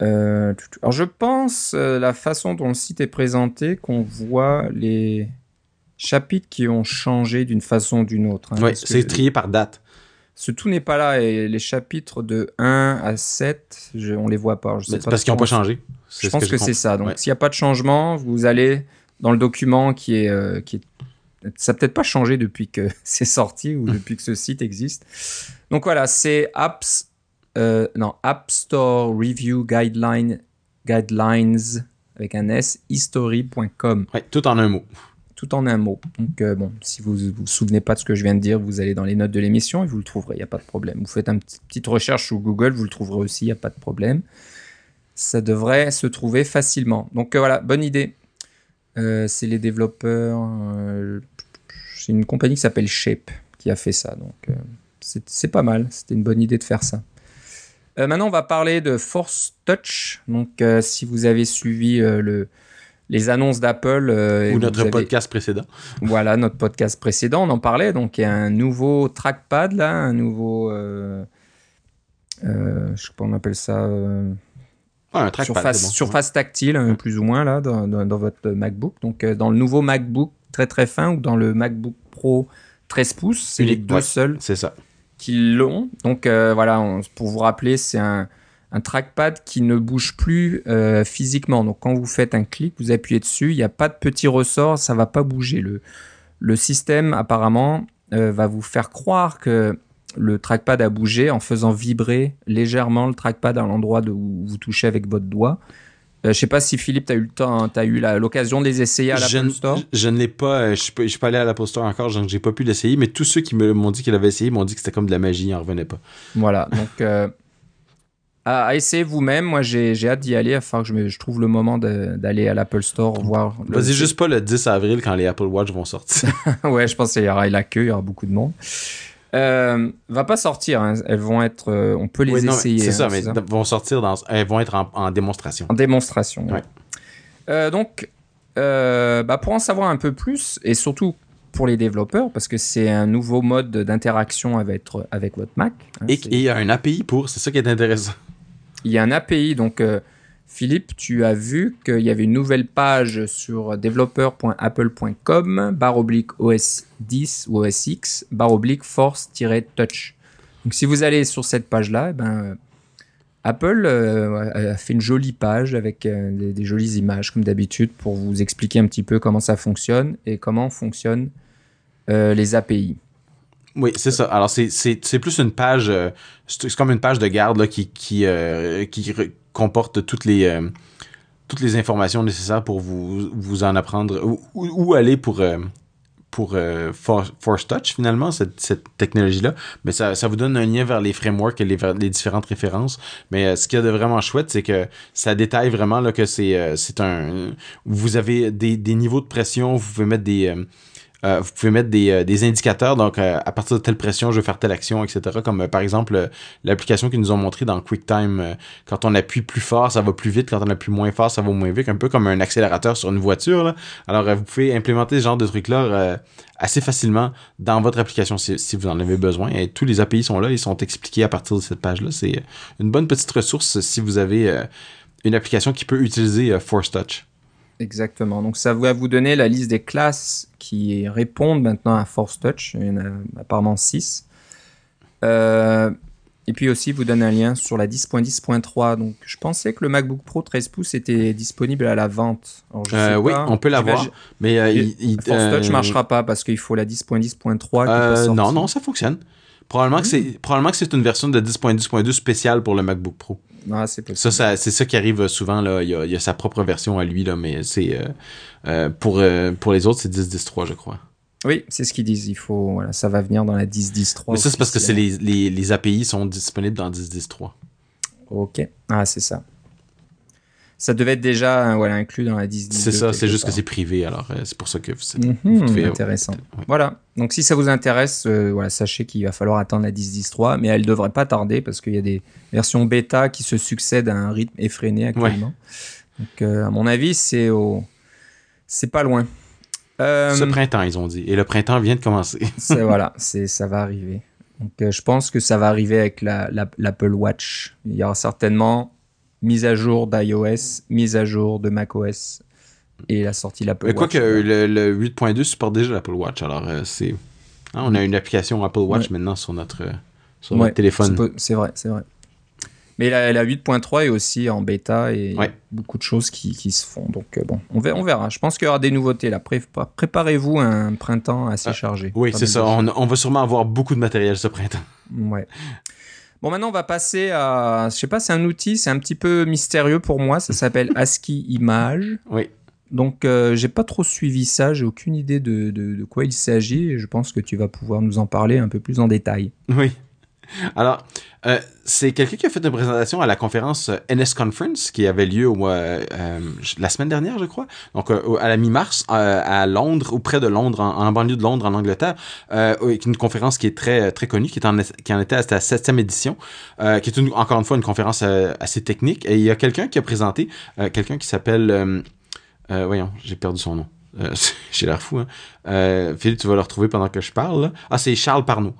Speaker 1: alors je pense la façon dont le site est présenté qu'on voit les chapitres qui ont changé d'une façon ou d'une autre.
Speaker 2: Hein, oui, c'est trié par date.
Speaker 1: Ce tout n'est pas là et les chapitres de 1 à 7, je, on les voit pas.
Speaker 2: Je parce qu'ils n'ont pas changé.
Speaker 1: Je pense que, c'est ça. Donc s'il n'y a pas de changement, vous allez dans le document qui est, euh, qui est ça n'a peut-être pas changé depuis que c'est sorti ou depuis que ce site existe. Donc voilà, c'est apps, euh, non, App Store Review Guideline, Guidelines avec un S, history.com.
Speaker 2: Ouais, tout en un mot
Speaker 1: tout en un mot. Donc, euh, bon, si vous ne vous souvenez pas de ce que je viens de dire, vous allez dans les notes de l'émission et vous le trouverez, il n'y a pas de problème. Vous faites une petite recherche sur Google, vous le trouverez aussi, il n'y a pas de problème. Ça devrait se trouver facilement. Donc, euh, voilà, bonne idée. Euh, c'est les développeurs. c'est une compagnie qui s'appelle Shape qui a fait ça. Donc, c'est pas mal. C'était une bonne idée de faire ça. maintenant, on va parler de Force Touch. Donc, si vous avez suivi le les annonces d'Apple.
Speaker 2: Euh, Ou notre podcast précédent.
Speaker 1: Voilà, notre podcast précédent, on en parlait. Donc, il y a un nouveau trackpad, là, un nouveau. Euh, euh, je sais pas, on appelle ça. un trackpad. Surface, surface tactile, hein, plus ou moins, là, dans, dans, votre MacBook. Donc, dans le nouveau MacBook très très fin ou dans le MacBook Pro 13 pouces, c'est les deux seuls.
Speaker 2: C'est ça.
Speaker 1: Qui l'ont. Donc, voilà, pour vous rappeler, c'est un un trackpad qui ne bouge plus euh, physiquement. Donc quand vous faites un clic, vous appuyez dessus, il n'y a pas de petit ressort, ça va pas bouger. Le, le système apparemment euh, va vous faire croire que le trackpad a bougé en faisant vibrer légèrement le trackpad à l'endroit où vous touchez avec votre doigt. Je euh, je sais pas si Philippe, tu as eu le temps, as eu l'occasion de les essayer à l'Apple Store.
Speaker 2: Je ne l'ai pas, je ne suis pas allé à l'Apple Store encore, je n'ai pas pu l'essayer, mais tous ceux qui m'ont dit qu'ils l'avaient essayé m'ont dit que c'était comme de la magie, ils n'en revenaient pas.
Speaker 1: Voilà, donc à, essayer vous-même. Moi, j'ai hâte d'y aller afin que je, je trouve le moment d'aller à l'Apple Store voir.
Speaker 2: Vas-y juste pas le 10 avril quand les Apple Watch vont sortir.
Speaker 1: ouais, je pense qu'il y aura la queue, il y aura beaucoup de monde. Euh, va pas sortir, hein. elles vont être, euh, on peut les essayer.
Speaker 2: C'est ça, hein, mais vont sortir dans, elles vont être en, démonstration.
Speaker 1: En démonstration. Ouais. Euh, donc, euh, bah pour en savoir un peu plus et surtout pour les développeurs parce que c'est un nouveau mode d'interaction avec, avec votre Mac.
Speaker 2: Hein, et il y a un API pour, c'est ça qui est intéressant
Speaker 1: il y a un API. Donc, euh, Philippe, tu as vu qu'il y avait une nouvelle page sur developer.apple.com, barre oblique OS 10 ou OS X, barre oblique force-touch. Donc, si vous allez sur cette page-là, eh ben, Apple euh, a fait une jolie page avec euh, des, jolies images, comme d'habitude, pour vous expliquer un petit peu comment ça fonctionne et comment fonctionnent les API.
Speaker 2: Oui, c'est ça. Alors, c'est plus une page, euh, c'est comme une page de garde là, qui, qui, euh, qui comporte toutes les, euh, toutes les informations nécessaires pour vous, vous en apprendre, où, aller pour, pour Force Touch finalement, cette, cette technologie-là. Mais ça, ça vous donne un lien vers les frameworks et les, les différentes références. Mais ce qu'il y a de vraiment chouette, c'est que ça détaille vraiment là, que c'est c'est un... Vous avez des, des niveaux de pression, vous pouvez mettre des euh, vous pouvez mettre des, euh, indicateurs, donc euh, à partir de telle pression, je vais faire telle action, etc. Comme par exemple l'application qu'ils nous ont montré dans QuickTime, quand on appuie plus fort, ça va plus vite, quand on appuie moins fort, ça va moins vite, un peu comme un accélérateur sur une voiture. Là. Alors vous pouvez implémenter ce genre de trucs-là assez facilement dans votre application si, si, vous en avez besoin. Et tous les API sont là, ils sont expliqués à partir de cette page-là. C'est une bonne petite ressource si vous avez une application qui peut utiliser Force Touch.
Speaker 1: Exactement. Donc ça va vous donner la liste des classes qui répondent maintenant à Force Touch. Il y en a apparemment 6. Euh, et puis aussi vous donne un lien sur la 10.10.3. Donc je pensais que le MacBook Pro 13 pouces était disponible à la vente.
Speaker 2: Euh, oui, on peut l'avoir. Mais euh,
Speaker 1: Force Touch ne marchera pas parce qu'il faut la 10.10.3.
Speaker 2: non, non, ça fonctionne. Probablement, que c'est, hmm. probablement que c'est une version de 10.10.2 spéciale pour le MacBook Pro.
Speaker 1: Ah, c'est
Speaker 2: ça, c'est ça qui arrive souvent. Là. Il, y a, sa propre version à lui, là, mais c'est euh, euh, pour, euh, pour les autres, c'est 10.10.3, je crois.
Speaker 1: Oui, c'est ce qu'ils disent. Il faut, voilà, ça va venir dans la 10.10.3.
Speaker 2: Mais ça, c'est parce que c'est les, les, les, API sont disponibles dans 10.10.3.
Speaker 1: Ok. Ah, c'est ça ça devait être déjà hein, voilà, inclus dans la 10
Speaker 2: C'est ça, c'est juste que c'est privé, alors euh, c'est pour ça que
Speaker 1: c'est mhm, intéressant. Voilà, donc si ça vous intéresse, euh, voilà, sachez qu'il va falloir attendre la 10.10.3, mais elle devrait pas tarder parce qu'il y a des versions bêta qui se succèdent à un rythme effréné actuellement. Donc euh, à mon avis, c'est au... c'est pas loin.
Speaker 2: Ce printemps, ils ont dit, et le printemps vient de commencer.
Speaker 1: voilà, ça va arriver. Donc je pense que ça va arriver avec l'Apple Watch. Il y aura certainement mise à jour d'iOS, mise à jour de macOS et la sortie de l'Apple Watch.
Speaker 2: Quoi que le, 8.2 supporte déjà l'Apple Watch, alors euh, c'est. Hein, on a une application Apple Watch maintenant sur notre, sur notre téléphone.
Speaker 1: C'est vrai, c'est vrai. Mais la, la 8.3 est aussi en bêta et beaucoup de choses qui, qui, se font. Donc euh, bon, on verra, on verra. Je pense qu'il y aura des nouveautés là. Préparez-vous un printemps assez ah, chargé.
Speaker 2: Oui, c'est ça. On, on, va sûrement avoir beaucoup de matériel ce printemps.
Speaker 1: Ouais. Bon, maintenant, on va passer à. Je sais pas, c'est un outil, c'est un petit peu mystérieux pour moi. Ça s'appelle ASCII Image.
Speaker 2: Oui.
Speaker 1: Donc, euh, j'ai pas trop suivi ça. J'ai aucune idée de, de, de quoi il s'agit. Je pense que tu vas pouvoir nous en parler un peu plus en détail.
Speaker 2: Oui. Alors, euh, c'est quelqu'un qui a fait une présentation à la conférence euh, NS Conference qui avait lieu au, euh, la semaine dernière, je crois. Donc, à la mi-mars, à Londres, ou près de Londres, en, banlieue de Londres, en Angleterre. une conférence qui est très, très connue, qui, est en, qui en était à sa septième édition, qui est une, encore une fois une conférence assez technique. Et il y a quelqu'un qui a présenté, quelqu'un qui s'appelle... voyons, j'ai perdu son nom. j'ai l'air fou, hein. Philippe, tu vas le retrouver pendant que je parle. Ah, c'est Charles Parnot.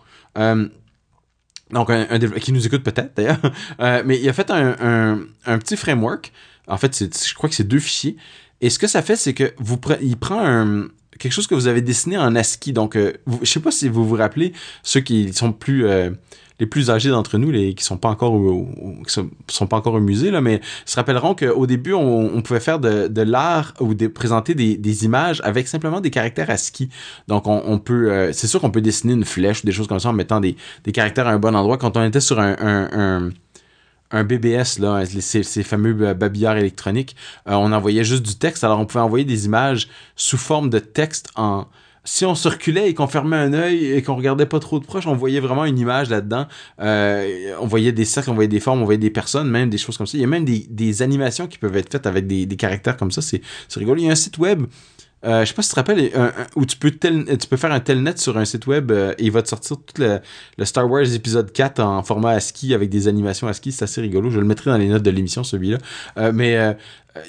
Speaker 2: Donc, un, un qui nous écoute peut-être d'ailleurs. Euh, mais il a fait un, un, un, petit framework. En fait, je crois que c'est deux fichiers. Et ce que ça fait, c'est que vous il prend un, quelque chose que vous avez dessiné en ASCII. Donc, euh, vous, je sais pas si vous vous rappelez, ceux qui sont plus euh, les plus âgés d'entre nous, les qui sont pas encore qui sont, pas encore au musée là, mais se rappelleront qu'au début on, pouvait faire de, l'art ou présenter des, images avec simplement des caractères ASCII. Donc on, peut, euh, c'est sûr qu'on peut dessiner une flèche ou des choses comme ça en mettant des, des caractères à un bon endroit. Quand on était sur un, un, BBS, là, ces, ces fameux babillards électroniques, euh, on envoyait juste du texte. Alors, on pouvait envoyer des images sous forme de texte en, si on circulait et qu'on fermait un œil et qu'on regardait pas trop de proche, on voyait vraiment une image là-dedans. Euh, on voyait des cercles, on voyait des formes, on voyait des personnes, même des choses comme ça. Il y a même des, animations qui peuvent être faites avec des, caractères comme ça. C'est rigolo. Il y a un site web. Euh, je sais pas si tu te rappelles, où tu peux, tu peux faire un telnet sur un site web euh, et il va te sortir tout le, le, Star Wars épisode 4 en format ASCII avec des animations ASCII. C'est assez rigolo. Je le mettrai dans les notes de l'émission, celui-là. Euh, mais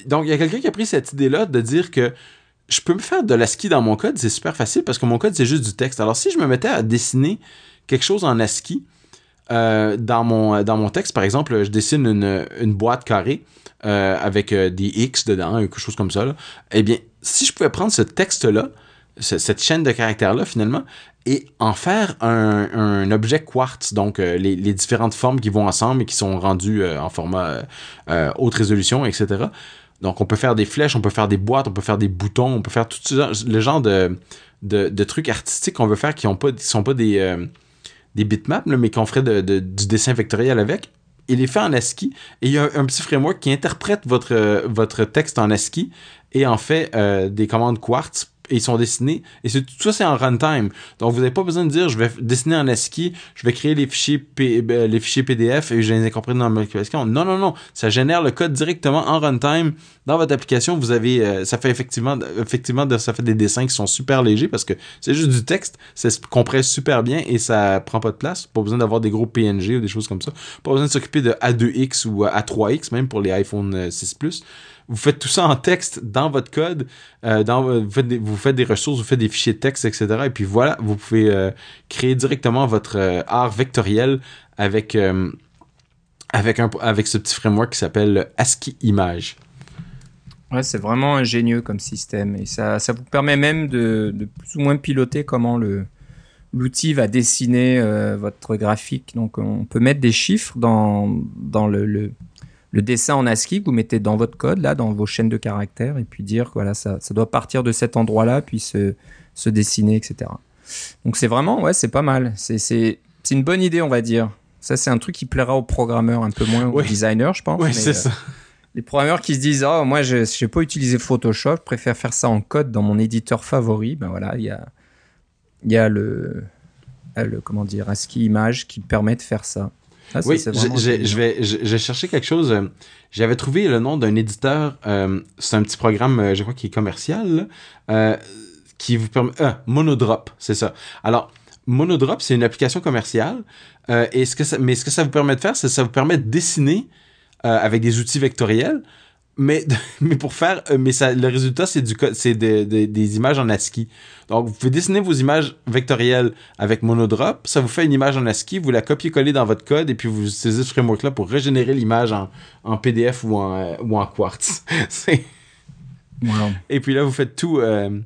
Speaker 2: donc, il y a quelqu'un qui a pris cette idée-là de dire que je peux me faire de l'ASCII dans mon code, c'est super facile parce que mon code, c'est juste du texte. Alors, si je me mettais à dessiner quelque chose en ASCII, euh, dans, mon, dans mon texte, par exemple, je dessine une, une boîte carrée euh, avec euh, des X dedans, quelque chose comme ça, eh bien, si je pouvais prendre ce texte-là, cette chaîne de caractères-là, finalement, et en faire un, un objet quartz, donc euh, les, les, différentes formes qui vont ensemble et qui sont rendues euh, en format haute résolution, etc., donc, on peut faire des flèches, on peut faire des boîtes, on peut faire des boutons, on peut faire tout le genre de, de, trucs artistiques qu'on veut faire qui qui sont pas des, euh, bitmaps, mais qu'on ferait du dessin vectoriel avec. Il est fait en ASCII et il y a un, petit framework qui interprète votre, votre texte en ASCII et en fait euh, des commandes quartz ils sont dessinés. Et tout ça, c'est en runtime. Donc, vous n'avez pas besoin de dire, je vais dessiner en ASCII, je vais créer les fichiers, ben, les fichiers PDF et je les incorporer dans ma application. Non, non, non. Ça génère le code directement en runtime dans votre application. Vous avez, euh, ça fait effectivement, effectivement, ça fait des dessins qui sont super légers parce que c'est juste du texte. Ça se compresse super bien et ça prend pas de place. Pas besoin d'avoir des gros PNG ou des choses comme ça. Pas besoin de s'occuper de A2X ou A3X, même pour les iPhone 6 Plus vous faites tout ça en texte dans votre code, euh, dans, vous, faites des, ressources, vous faites des fichiers de texte, etc. Et puis voilà, vous pouvez euh, créer directement votre euh, art vectoriel avec, avec, ce petit framework qui s'appelle ASCII Image.
Speaker 1: Ouais, c'est vraiment ingénieux comme système et ça, ça vous permet même de, plus ou moins piloter comment l'outil va dessiner votre graphique. Donc on peut mettre des chiffres dans, dans le le dessin en ASCII que vous mettez dans votre code, là, dans vos chaînes de caractères, et puis dire que voilà, ça, ça doit partir de cet endroit-là, puis se, se dessiner, etc. Donc c'est vraiment, ouais, c'est pas mal. C'est une bonne idée, on va dire. Ça, c'est un truc qui plaira aux programmeurs un peu moins aux designers, je pense.
Speaker 2: Oui, c'est ça.
Speaker 1: Euh, les programmeurs qui se disent, oh, moi, je n'ai pas utilisé Photoshop, je préfère faire ça en code dans mon éditeur favori. Ben voilà, il y a, y a le, le, comment dire, ASCII Image qui permet de faire ça.
Speaker 2: Ah, oui, je vais, j'ai cherché quelque chose. Euh, j'avais trouvé le nom d'un éditeur. Euh, c'est un petit programme, euh, je crois, qui est commercial, qui vous permet. Monodrop, c'est ça. Alors, Monodrop, c'est une application commerciale. et ce que ça, mais ce que ça vous permet de faire, c'est que ça vous permet de dessiner avec des outils vectoriels mais, mais pour faire, euh, mais ça, le résultat, c'est du c'est des images en ASCII. Donc, vous pouvez dessiner vos images vectorielles avec Monodrop. Ça vous fait une image en ASCII. Vous la copiez-collez dans votre code et puis vous utilisez ce framework-là pour régénérer l'image en, en, PDF ou en, euh, ou en Quartz. Et puis là, vous faites tout. Euh,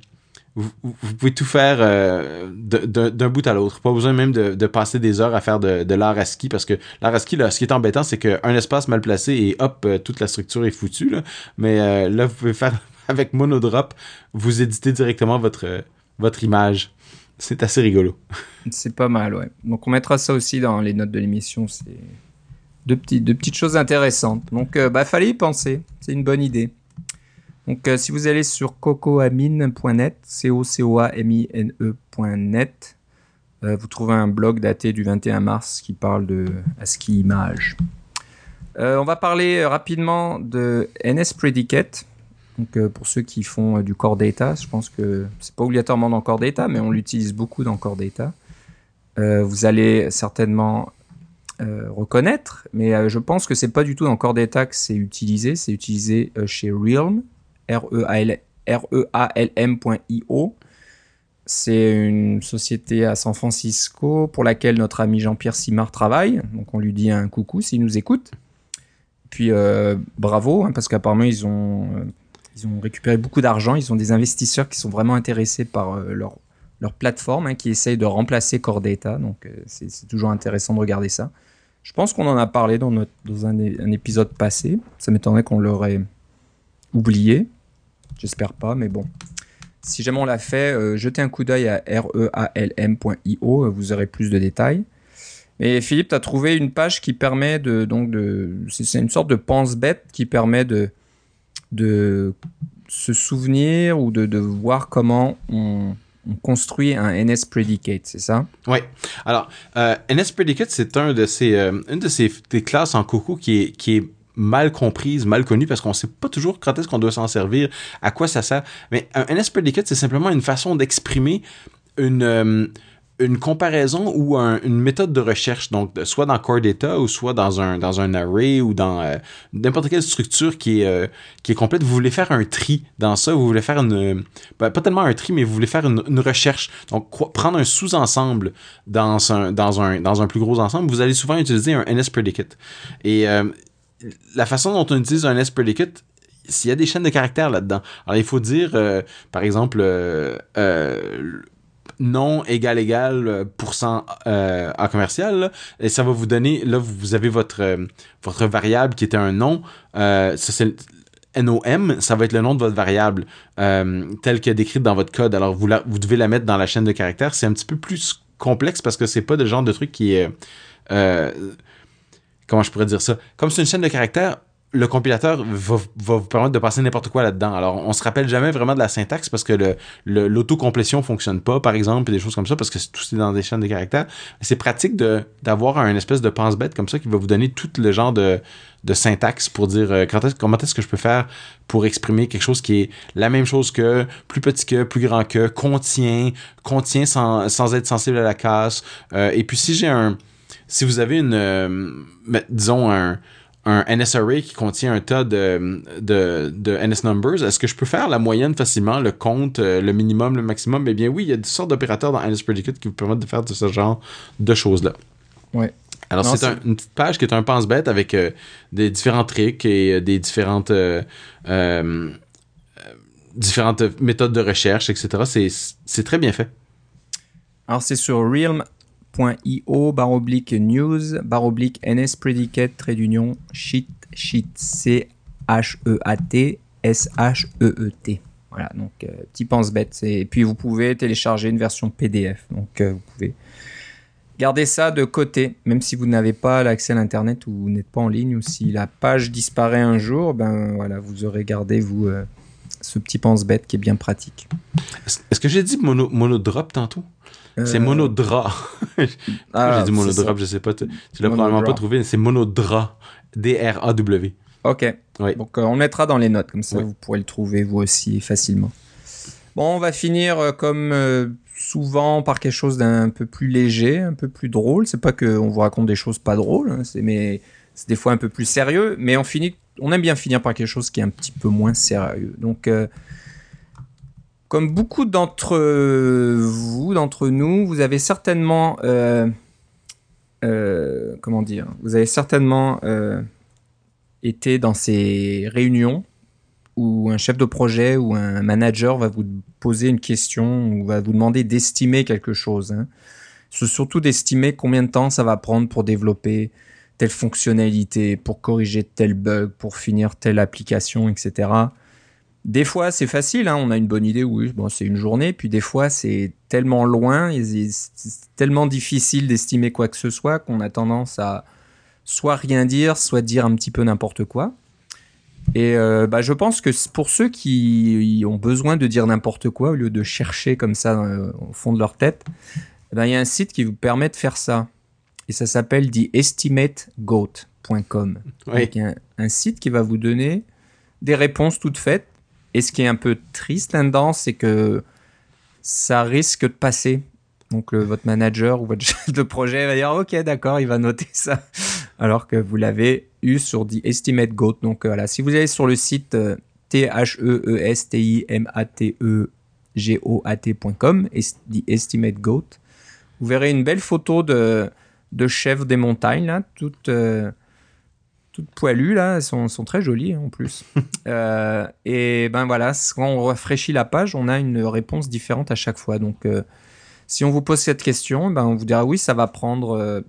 Speaker 2: vous, pouvez tout faire euh, d'un bout à l'autre. Pas besoin même de, passer des heures à faire de, de l'art ASCII parce que l'art ASCII, là, ce qui est embêtant, c'est qu'un espace mal placé et hop, euh, toute la structure est foutue. Mais euh, là, vous pouvez faire avec Monodrop, vous éditez directement votre, votre image. C'est assez rigolo.
Speaker 1: C'est pas mal, ouais. Donc on mettra ça aussi dans les notes de l'émission. C'est deux, deux petites choses intéressantes. Donc, bah, fallait y penser. C'est une bonne idée. Donc, euh, si vous allez sur cocoamine.net, c o c o a m i n e.net, euh, vous trouvez un blog daté du 21 mars qui parle de ASCII Image. Euh, on va parler rapidement de NS Predicate. Donc, pour ceux qui font du Core Data, je pense que c'est pas obligatoirement dans Core Data, mais on l'utilise beaucoup dans Core Data. vous allez certainement reconnaître, mais je pense que c'est pas du tout dans Core Data que c'est utilisé. C'est utilisé chez Realm, R-E-A-L-M.io. C'est une société à San Francisco pour laquelle notre ami Jean-Pierre Simard travaille. Donc on lui dit un coucou s'il nous écoute. Puis euh, bravo, hein, parce qu'apparemment ils ont, euh, ils ont récupéré beaucoup d'argent. Ils ont des investisseurs qui sont vraiment intéressés par euh, leur, leur plateforme, hein, qui essayent de remplacer Core Data. Donc c'est toujours intéressant de regarder ça. Je pense qu'on en a parlé dans, notre, dans un, un épisode passé. Ça m'étonnerait qu'on l'aurait oublié. J'espère pas, mais bon. Si jamais on l'a fait, euh, jetez un coup d'œil à realm.io, euh, vous aurez plus de détails. Mais Philippe, tu as trouvé une page qui permet de. Donc de c'est une sorte de pense-bête qui permet de, de se souvenir ou de, de voir comment on, construit un NS Predicate, c'est ça?
Speaker 2: Oui. Alors, euh, NS Predicate, c'est un de ces, une de ces des classes en Coco qui est, qui est mal comprise, mal connue, parce qu'on sait pas toujours quand est-ce qu'on doit s'en servir, à quoi ça sert. Mais un NS Predicate, c'est simplement une façon d'exprimer une, euh, comparaison ou une méthode de recherche, donc soit dans Core Data ou soit dans un, dans array ou dans euh, n'importe quelle structure qui est, euh, qui est complète. Vous voulez faire un tri dans ça, vous voulez faire une... Ben, pas tellement un tri, mais vous voulez faire une, recherche. Donc, prendre un sous-ensemble dans un plus gros ensemble, vous allez souvent utiliser un NS Predicate. Et la façon dont on utilise un S-predicate, s'il y a des chaînes de caractères là-dedans. Alors, il faut dire, euh, par exemple, euh, euh, non égal égal pourcent en commercial, et ça va vous donner, là, vous avez votre, votre variable qui était un nom, ça c'est NOM, ça va être le nom de votre variable tel que décrite dans votre code. Alors, vous, vous devez la mettre dans la chaîne de caractères. C'est un petit peu plus complexe parce que c'est pas le genre de truc qui est comment je pourrais dire ça? Comme c'est une chaîne de caractères, le compilateur va, vous permettre de passer n'importe quoi là-dedans. Alors, on se rappelle jamais vraiment de la syntaxe parce que l'autocomplétion fonctionne pas, par exemple, et des choses comme ça, parce que tout est dans des chaînes de caractères. C'est pratique d'avoir un espèce de pense-bête comme ça qui va vous donner tout le genre de, syntaxe pour dire euh, comment est-ce que je peux faire pour exprimer quelque chose qui est la même chose que, plus petit que, plus grand que, contient, contient sans, sans être sensible à la casse. Euh, et puis si j'ai un, si vous avez une, euh, disons un, un NS array qui contient un tas de, de, de NS numbers, est-ce que je peux faire la moyenne facilement, le compte, euh, le minimum, le maximum? Eh bien oui, il y a des sortes d'opérateurs dans NS Predicate qui vous permettent de faire de ce genre de choses-là.
Speaker 1: Ouais.
Speaker 2: Alors, c'est
Speaker 1: c'est-
Speaker 2: un- une petite page qui est un pense-bête avec euh, des différents tricks et euh, des différentes, euh, différentes méthodes de recherche, etc. C'est, très bien fait.
Speaker 1: Alors c'est sur realm.io barre oblique news barre oblique ns predicate trait d'union sheet sheet c h e a t s h e e t. Voilà donc euh, petit pense bête et puis vous pouvez télécharger une version PDF donc euh, vous pouvez garder ça de côté même si vous n'avez pas l'accès à l'internet ou n'êtes pas en ligne ou si la page disparaît un jour ben voilà vous aurez gardé vous euh, ce petit pense bête qui est bien pratique.
Speaker 2: Est-ce, que j'ai dit mono, monodrop tantôt? C'est
Speaker 1: Euh,
Speaker 2: monodra.
Speaker 1: ah,
Speaker 2: j'ai dit
Speaker 1: c'est
Speaker 2: monodrop,
Speaker 1: ça.
Speaker 2: je sais pas. Tu, tu l'as
Speaker 1: Monodra.
Speaker 2: probablement pas trouvé. C'est monodra. D-R-A-W.
Speaker 1: Ok.
Speaker 2: Oui.
Speaker 1: Donc euh, on le mettra dans les notes, comme ça
Speaker 2: Oui.
Speaker 1: vous pourrez le trouver vous aussi facilement. Bon, on va finir euh, comme euh, souvent par quelque chose d'un peu plus léger, un peu plus drôle. C'est pas qu'on vous raconte des choses pas drôles, hein, c'est mais c'est des fois un peu plus sérieux, mais on finit, on aime bien finir par quelque chose qui est un petit peu moins sérieux. Donc comme beaucoup d'entre vous, d'entre nous, vous avez certainement, euh, euh, comment dire, vous avez certainement euh, été dans ces réunions où un chef de projet ou un manager va vous poser une question ou va vous demander d'estimer quelque chose. Hein. C'est surtout d'estimer combien de temps ça va prendre pour développer telle fonctionnalité, pour corriger tel bug, pour finir telle application, etc. Des fois, c'est facile, hein, on a une bonne idée, oui, bon, c'est une journée, puis des fois, c'est tellement loin, c'est tellement difficile d'estimer quoi que ce soit qu'on a tendance à soit rien dire, soit dire un petit peu n'importe quoi. Et euh, bah, je pense que pour ceux qui ont besoin de dire n'importe quoi, au lieu de chercher comme ça euh, au fond de leur tête, eh ben, il y a un site qui vous permet de faire ça. Et ça s'appelle theestimategoat.com.
Speaker 2: Oui.
Speaker 1: Un, un site qui va vous donner des réponses toutes faites. Et ce qui est un peu triste là-dedans, c'est que ça risque de passer. Donc votre manager ou votre chef de projet va dire OK, d'accord, il va noter ça. Alors que vous l'avez eu sur The Estimate Goat. Donc euh, voilà, si vous allez sur le site euh, T-H-E-E-S-T-I-M-A-T-E-G-O-A-T.com, est- The Estimate Goat, vous verrez une belle photo de, de chefs des montagnes, là, toutes, euh, toutes poilues, là, elles sont, sont très jolies hein, en plus. Euh, et ben voilà, quand on rafraîchit la page, on a une réponse différente à chaque fois. Donc, euh, si on vous pose cette question, ben on vous dira oui, ça va prendre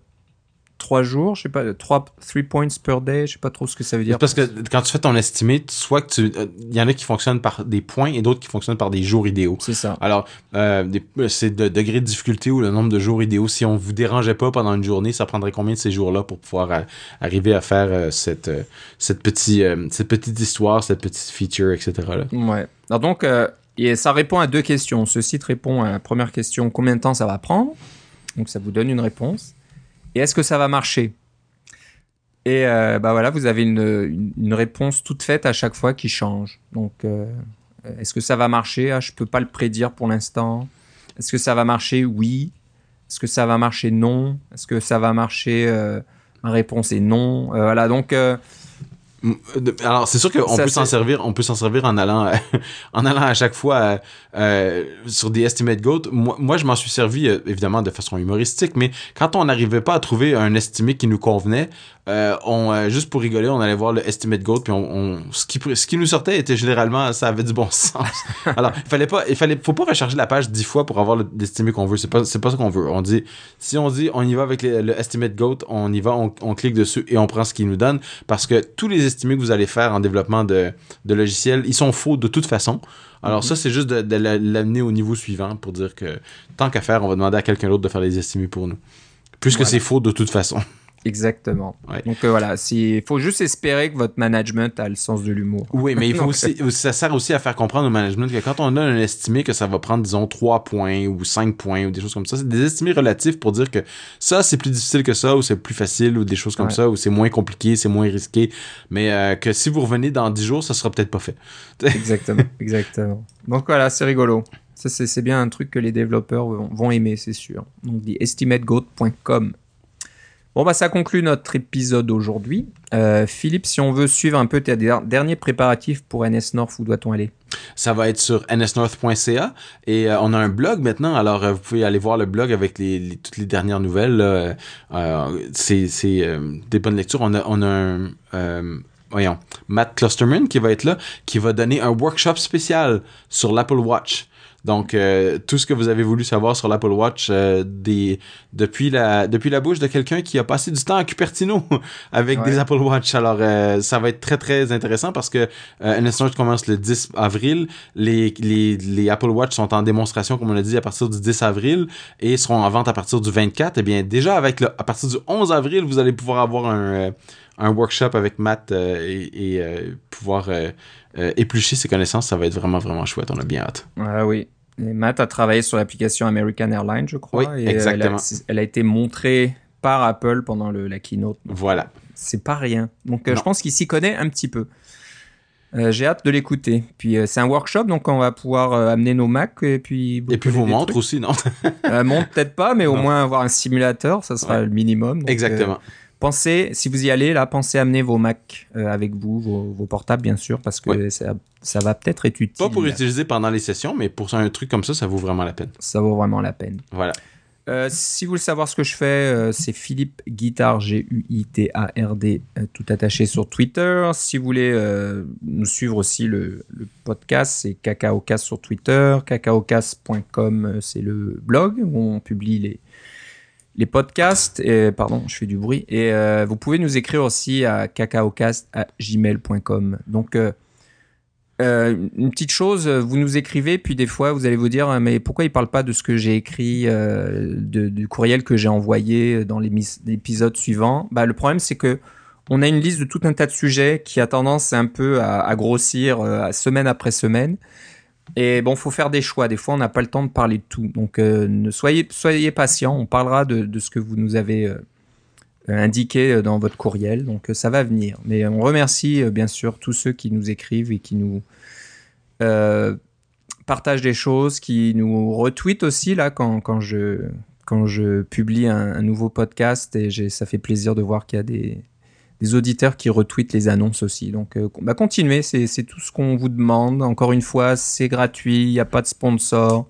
Speaker 1: euh, trois jours, je sais pas, trois, three points per day, je sais pas trop ce que ça veut dire.
Speaker 2: Parce que quand tu fais ton estimate, soit que tu. Il y en a qui fonctionnent par des points et d'autres qui fonctionnent par des jours idéaux.
Speaker 1: C'est ça.
Speaker 2: Alors, euh, des- c'est de degré de difficulté ou le nombre de jours idéaux. Si on vous dérangeait pas pendant une journée, ça prendrait combien de ces jours-là pour pouvoir euh, arriver à faire euh, cette, euh, cette, petit, euh, cette petite histoire, cette petite feature, etc. là?
Speaker 1: Ouais. Alors donc, euh, et ça répond à deux questions. Ce site répond à la première question combien de temps ça va prendre? Donc, ça vous donne une réponse. Et est-ce que ça va marcher? Et euh, bah voilà, vous avez une, réponse toute faite à chaque fois qui change. Donc, euh, est-ce que ça va marcher? Ah, Je peux pas le prédire pour l'instant. Est-ce que ça va marcher? Oui. Est-ce que ça va marcher? Non. Est-ce que ça va marcher? Euh, réponse est non. Voilà, donc.
Speaker 2: Alors, c'est sûr qu'on peut s'en servir, on peut s'en servir en allant, en allant à chaque fois euh, euh, sur des estimate goat. Moi, moi, je m'en suis servi euh, évidemment de façon humoristique, mais quand on n'arrivait pas à trouver un estimé qui nous convenait, euh, on euh, juste pour rigoler, on allait voir le estimate goat, puis on, on- ce qui ce qui nous sortait était généralement ça avait du bon sens. Alors, il fallait pas, il fallait, faut pas recharger la page dix fois pour avoir le- l'estimé qu'on veut. C'est pas, c'est pas ça qu'on veut. On dit, si on dit, on y va avec le, le estimate goat, on y va, on, on clique dessus et on prend ce qu'il nous donne, parce que tous les estimés que vous allez faire en développement de, de logiciels, ils sont faux de toute façon. Alors ça, c'est juste de, de la- l'amener au niveau suivant pour dire que tant qu'à faire, on va demander à quelqu'un d'autre de faire les estimés pour nous. Puisque
Speaker 1: Voilà.
Speaker 2: c'est faux de toute façon.
Speaker 1: Exactement.
Speaker 2: Ouais.
Speaker 1: Donc euh, voilà, il faut juste espérer que votre management a le sens de l'humour.
Speaker 2: Oui, mais il faut aussi, ça sert aussi à faire comprendre au management que quand on donne un estimé que ça va prendre, disons, 3 points ou 5 points ou des choses comme ça, c'est des estimés relatifs pour dire que ça, c'est plus difficile que ça ou c'est plus facile ou des choses comme
Speaker 1: Ouais.
Speaker 2: ça ou c'est moins compliqué, c'est moins risqué. Mais euh, que si vous revenez dans 10 jours, ça sera peut-être pas fait.
Speaker 1: Exactement, exactement. Donc voilà, c'est rigolo. Ça, c'est bien un truc que les développeurs vont, vont aimer, c'est sûr. Donc, estimategoat.com. Bon, bah, ça conclut notre épisode aujourd'hui. Euh, Philippe, si on veut suivre un peu tes der- derniers préparatifs pour NS North, où doit-on aller?
Speaker 2: Ça va être sur nsnorth.ca et euh, on a un blog maintenant. Alors euh, vous pouvez aller voir le blog avec toutes les dernières nouvelles. c'est des bonnes lectures. On a, on a un voyons Matt Clusterman qui va être là, qui va donner un workshop spécial sur l'Apple Watch. Donc euh, tout ce que vous avez voulu savoir sur l'Apple Watch euh, des depuis la depuis la bouche de quelqu'un qui a passé du temps à Cupertino avec
Speaker 1: Ouais.
Speaker 2: des Apple Watch. Alors euh, ça va être très très intéressant parce que euh, commence le 10 avril. Les, les, les Apple Watch sont en démonstration, comme on a dit, à partir du 10 avril et seront en vente à partir du 24. Eh bien, déjà, avec le, à partir du 11 avril, vous allez pouvoir avoir un, un workshop avec Matt euh, et, et, euh, pouvoir euh, éplucher ses connaissances. Ça va être vraiment, vraiment chouette. On a bien hâte.
Speaker 1: Ah oui. Et Matt a travaillé sur l'application American Airlines, je crois.
Speaker 2: Oui,
Speaker 1: et
Speaker 2: exactement.
Speaker 1: Elle a, elle a été montrée par Apple pendant le, la keynote.
Speaker 2: Voilà.
Speaker 1: C'est pas rien. Donc euh,
Speaker 2: Non.
Speaker 1: je pense qu'il s'y connaît un petit peu. Euh, J'ai hâte de l'écouter. Puis euh, c'est un workshop, donc on va pouvoir euh, amener nos Macs et puis.
Speaker 2: Et puis montres
Speaker 1: trucs.
Speaker 2: aussi, non?
Speaker 1: Euh, montre peut-être pas, mais au
Speaker 2: Non.
Speaker 1: moins avoir un simulateur, ça sera
Speaker 2: Ouais.
Speaker 1: le minimum. Donc,
Speaker 2: Exactement.
Speaker 1: Pensez, si vous y allez là, pensez à amener vos Macs euh, avec vous, vos, vos portables bien sûr, parce que
Speaker 2: Ouais.
Speaker 1: ça, ça va peut-être être utile.
Speaker 2: Pas pour utiliser pendant les sessions, mais pour un truc comme ça, ça vaut vraiment la peine.
Speaker 1: Ça vaut vraiment la peine.
Speaker 2: Voilà.
Speaker 1: Euh, si vous voulez savoir ce que je fais, euh, c'est Philippe Guitard, G-U-I-T-A-R-D, euh, tout attaché sur Twitter. Si vous voulez nous suivre aussi le, le podcast, c'est Cacaocast sur Twitter. Cacaocast.com, euh, c'est le blog où on publie les, les podcasts. Pardon, je fais du bruit. Et euh, vous pouvez nous écrire aussi à cacaocast.gmail.com. Donc, euh, euh, une petite chose, vous nous écrivez, puis des fois vous allez vous dire, mais pourquoi il parle pas de ce que j'ai écrit, euh, du courriel que j'ai envoyé dans l'épisode suivant? Bah, Le problème, c'est que on a une liste de tout un tas de sujets qui a tendance un peu à, grossir semaine après semaine. Et bon, faut faire des choix. Des fois, on n'a pas le temps de parler de tout. Donc, euh, soyez, soyez patient. On parlera de, ce que vous nous avez euh, indiqué euh, dans votre courriel. Donc, ça va venir. Mais on remercie bien sûr tous ceux qui nous écrivent et qui nous partagent des choses, qui nous retweetent aussi là quand, je publie un, nouveau podcast et ça fait plaisir de voir qu'il y a des, des auditeurs qui retweetent les annonces aussi. Donc, euh, bah, continuez, c'est tout ce qu'on vous demande. Encore une fois, c'est gratuit, il n'y a pas de sponsor.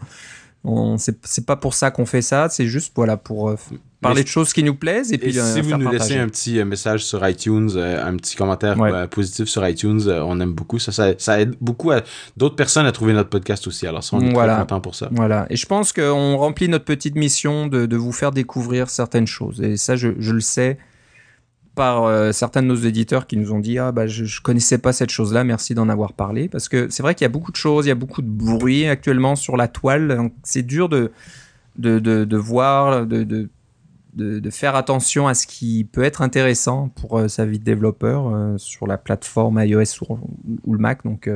Speaker 1: On- C'est pas pour ça qu'on fait ça, c'est juste voilà pour euh, parler
Speaker 2: Mais-
Speaker 1: de choses qui nous plaisent et
Speaker 2: Et
Speaker 1: puis euh,
Speaker 2: si vous nous laissez un petit euh, message sur iTunes, un petit commentaire
Speaker 1: Ouais.
Speaker 2: positif sur iTunes, on aime beaucoup. Ça, ça, ça aide beaucoup d'autres personnes à trouver notre podcast aussi. Alors ça, on est
Speaker 1: Voilà.
Speaker 2: très content pour ça.
Speaker 1: Voilà. Et je pense qu'on remplit notre petite mission de, de vous faire découvrir certaines choses. Et ça, je, je le sais par euh, certains de nos éditeurs qui nous ont dit ah bah je, je connaissais pas cette chose-là, merci d'en avoir parlé parce que c'est vrai qu'il y a beaucoup de choses, il y a beaucoup de bruit actuellement sur la toile, donc c'est dur de de, de, voir, de, de de, faire attention à ce qui peut être intéressant pour euh, sa vie de développeur euh, sur la plateforme iOS ou, ou le Mac. Donc,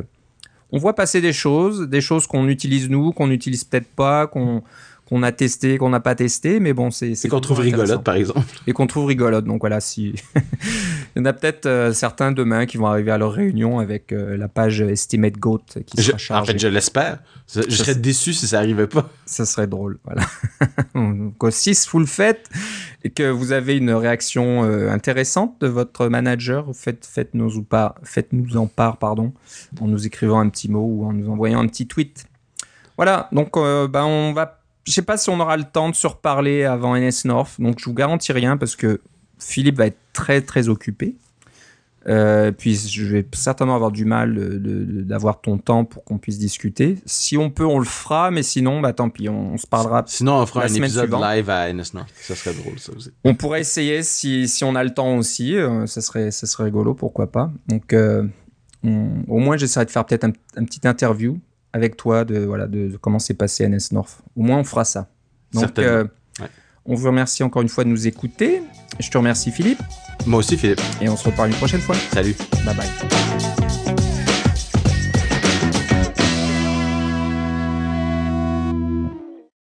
Speaker 1: on voit passer des choses, des choses qu'on utilise nous, qu'on n'utilise peut-être pas, qu'on qu'on a testé, qu'on n'a pas testé, mais bon, c'est
Speaker 2: C'est qu'on trouve rigolote, par exemple.
Speaker 1: et qu'on trouve rigolote. Donc voilà, si il y en a peut-être euh, certains demain qui vont arriver à leur réunion avec euh, la page Estimate Goat qui
Speaker 2: Je-
Speaker 1: sera
Speaker 2: en
Speaker 1: chargée.
Speaker 2: fait, je l'espère. Je, je serais déçu si ça arrivait pas.
Speaker 1: Ça serait drôle, voilà. Donc, euh, si vous le faites et que vous avez une réaction euh, intéressante de votre manager, faites, faites-nous ou pas, faites-nous en part, pardon, en nous écrivant un petit mot ou en nous envoyant un petit tweet. Voilà, donc ben on va, je sais pas si on aura le temps de se reparler avant NS North, donc je vous garantis rien parce que Philippe va être très très occupé. Euh, puis je vais certainement avoir du mal d'avoir ton temps pour qu'on puisse discuter. Si on peut, on le fera, mais sinon, bah tant pis, on, on se parlera.
Speaker 2: Sinon, on fera
Speaker 1: La
Speaker 2: un épisode
Speaker 1: suivante.
Speaker 2: live à NS North. Ça serait drôle, ça aussi.
Speaker 1: On pourrait essayer si, si on a le temps aussi, euh, ça serait ça serait rigolo, pourquoi pas. Donc euh, on- au moins j'essaierai de faire peut-être un, un petit interview avec toi de voilà de, de comment s'est passé NS North. Au moins on fera ça. Donc euh,
Speaker 2: Ouais.
Speaker 1: On vous remercie encore une fois de nous écouter. Je te remercie Philippe.
Speaker 2: Moi aussi, Philippe.
Speaker 1: Et on se reparle une prochaine fois.
Speaker 2: Salut.
Speaker 1: Bye bye.